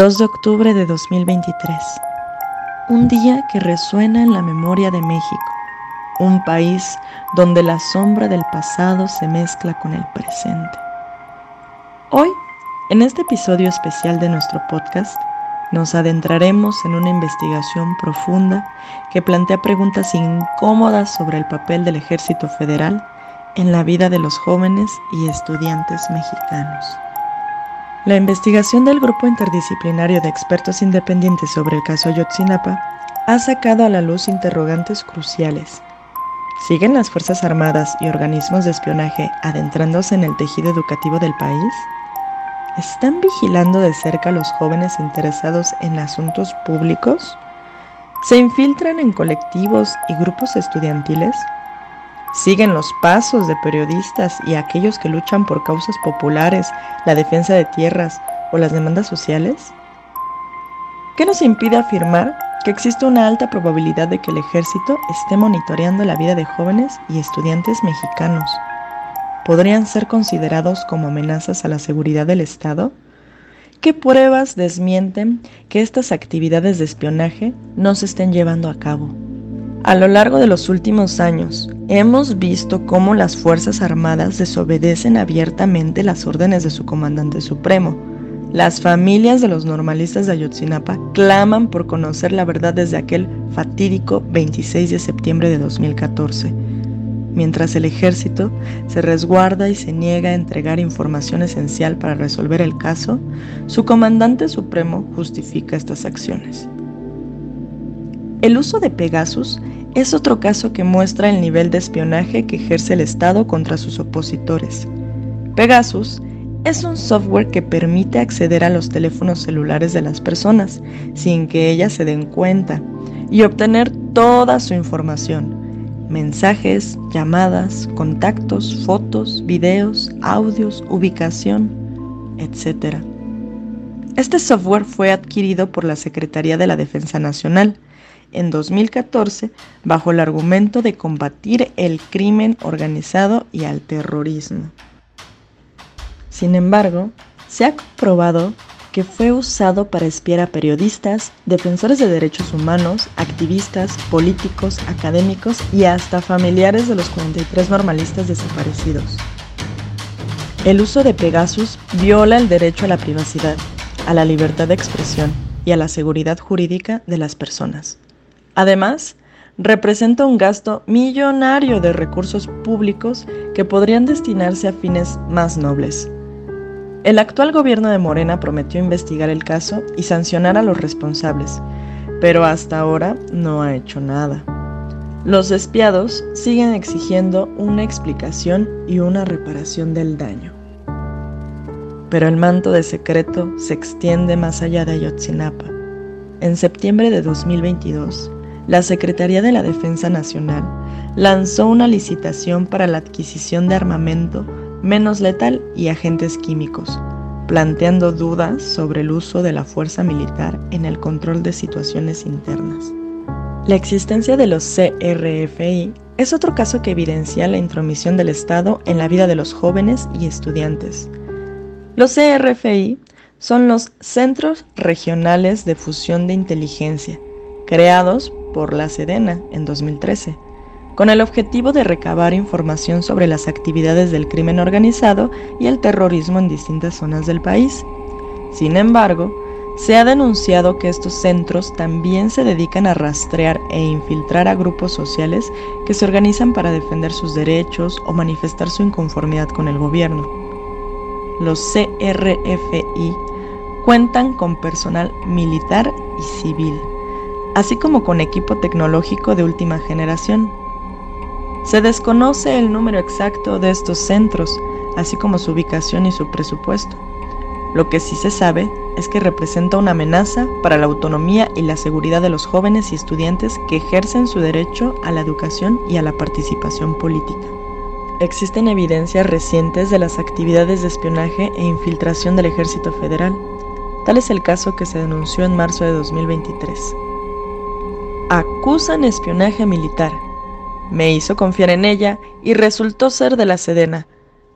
2 de octubre de 2023. Un día que resuena en la memoria de México, un país donde la sombra del pasado se mezcla con el presente. Hoy, en este episodio especial de nuestro podcast, nos adentraremos en una investigación profunda que plantea preguntas incómodas sobre el papel del ejército federal en la vida de los jóvenes y estudiantes mexicanos. La investigación del Grupo Interdisciplinario de Expertos Independientes sobre el caso Ayotzinapa ha sacado a la luz interrogantes cruciales. ¿Siguen las Fuerzas Armadas y organismos de espionaje adentrándose en el tejido educativo del país? ¿Están vigilando de cerca a los jóvenes interesados en asuntos públicos? ¿Se infiltran en colectivos y grupos estudiantiles? Siguen los pasos de periodistas y aquellos que luchan por causas populares, la defensa de tierras o las demandas sociales? ¿Qué nos impide afirmar que existe una alta probabilidad de que el ejército esté monitoreando la vida de jóvenes y estudiantes mexicanos? ¿Podrían ser considerados como amenazas a la seguridad del Estado? ¿Qué pruebas desmienten que estas actividades de espionaje no se estén llevando a cabo? A lo largo de los últimos años, hemos visto cómo las Fuerzas Armadas desobedecen abiertamente las órdenes de su comandante supremo. Las familias de los normalistas de Ayotzinapa claman por conocer la verdad desde aquel fatídico 26 de septiembre de 2014, mientras el ejército se resguarda y se niega a entregar información esencial para resolver el caso, su comandante supremo justifica estas acciones. El uso de Pegasus es otro caso que muestra el nivel de espionaje que ejerce el Estado contra sus opositores. Pegasus es un software que permite acceder a los teléfonos celulares de las personas sin que ellas se den cuenta y obtener toda su información, mensajes, llamadas, contactos, fotos, videos, audios, ubicación, etc. Este software fue adquirido por la Secretaría de la Defensa Nacional en 2014 bajo el argumento de combatir el crimen organizado y al terrorismo. Sin embargo, se ha comprobado que fue usado para espiar a periodistas, defensores de derechos humanos, activistas, políticos, académicos y hasta familiares de los 43 normalistas desaparecidos. El uso de Pegasus viola el derecho a la privacidad, a la libertad de expresión y a la seguridad jurídica de las personas. Además, representa un gasto millonario de recursos públicos que podrían destinarse a fines más nobles. El actual gobierno de Morena prometió investigar el caso y sancionar a los responsables, pero hasta ahora no ha hecho nada. Los espiados siguen exigiendo una explicación y una reparación del daño. Pero el manto de secreto se extiende más allá de Ayotzinapa. En septiembre de 2022, la Secretaría de la Defensa Nacional lanzó una licitación para la adquisición de armamento menos letal y agentes químicos, planteando dudas sobre el uso de la fuerza militar en el control de situaciones internas. La existencia de los CRFI es otro caso que evidencia la intromisión del Estado en la vida de los jóvenes y estudiantes. Los CRFI son los Centros Regionales de Fusión de Inteligencia, creados por la Sedena en 2013, con el objetivo de recabar información sobre las actividades del crimen organizado y el terrorismo en distintas zonas del país. Sin embargo, se ha denunciado que estos centros también se dedican a rastrear e infiltrar a grupos sociales que se organizan para defender sus derechos o manifestar su inconformidad con el gobierno. Los CRFI cuentan con personal militar y civil así como con equipo tecnológico de última generación. Se desconoce el número exacto de estos centros, así como su ubicación y su presupuesto. Lo que sí se sabe es que representa una amenaza para la autonomía y la seguridad de los jóvenes y estudiantes que ejercen su derecho a la educación y a la participación política. Existen evidencias recientes de las actividades de espionaje e infiltración del Ejército Federal. Tal es el caso que se denunció en marzo de 2023 acusan espionaje militar. Me hizo confiar en ella y resultó ser de la Sedena.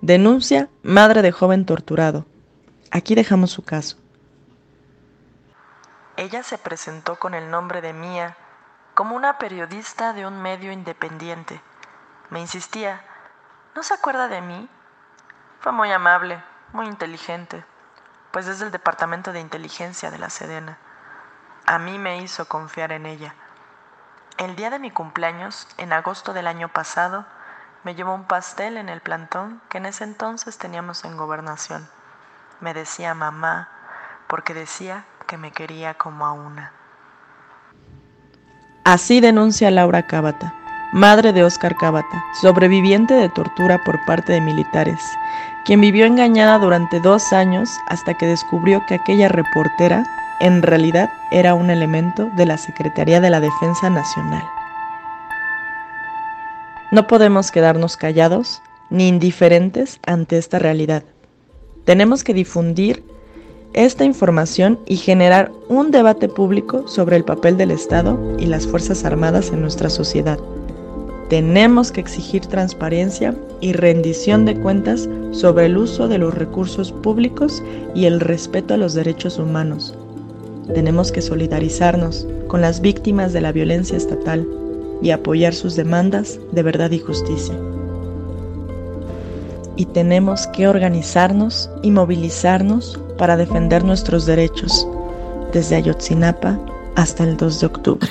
Denuncia madre de joven torturado. Aquí dejamos su caso. Ella se presentó con el nombre de Mía como una periodista de un medio independiente. Me insistía, ¿no se acuerda de mí? Fue muy amable, muy inteligente, pues es del Departamento de Inteligencia de la Sedena. A mí me hizo confiar en ella. El día de mi cumpleaños, en agosto del año pasado, me llevó un pastel en el plantón que en ese entonces teníamos en gobernación. Me decía mamá porque decía que me quería como a una. Así denuncia Laura Cábata, madre de Óscar Cábata, sobreviviente de tortura por parte de militares, quien vivió engañada durante dos años hasta que descubrió que aquella reportera en realidad era un elemento de la Secretaría de la Defensa Nacional. No podemos quedarnos callados ni indiferentes ante esta realidad. Tenemos que difundir esta información y generar un debate público sobre el papel del Estado y las Fuerzas Armadas en nuestra sociedad. Tenemos que exigir transparencia y rendición de cuentas sobre el uso de los recursos públicos y el respeto a los derechos humanos. Tenemos que solidarizarnos con las víctimas de la violencia estatal y apoyar sus demandas de verdad y justicia y tenemos que organizarnos y movilizarnos para defender nuestros derechos, desde Ayotzinapa hasta el 2 de octubre.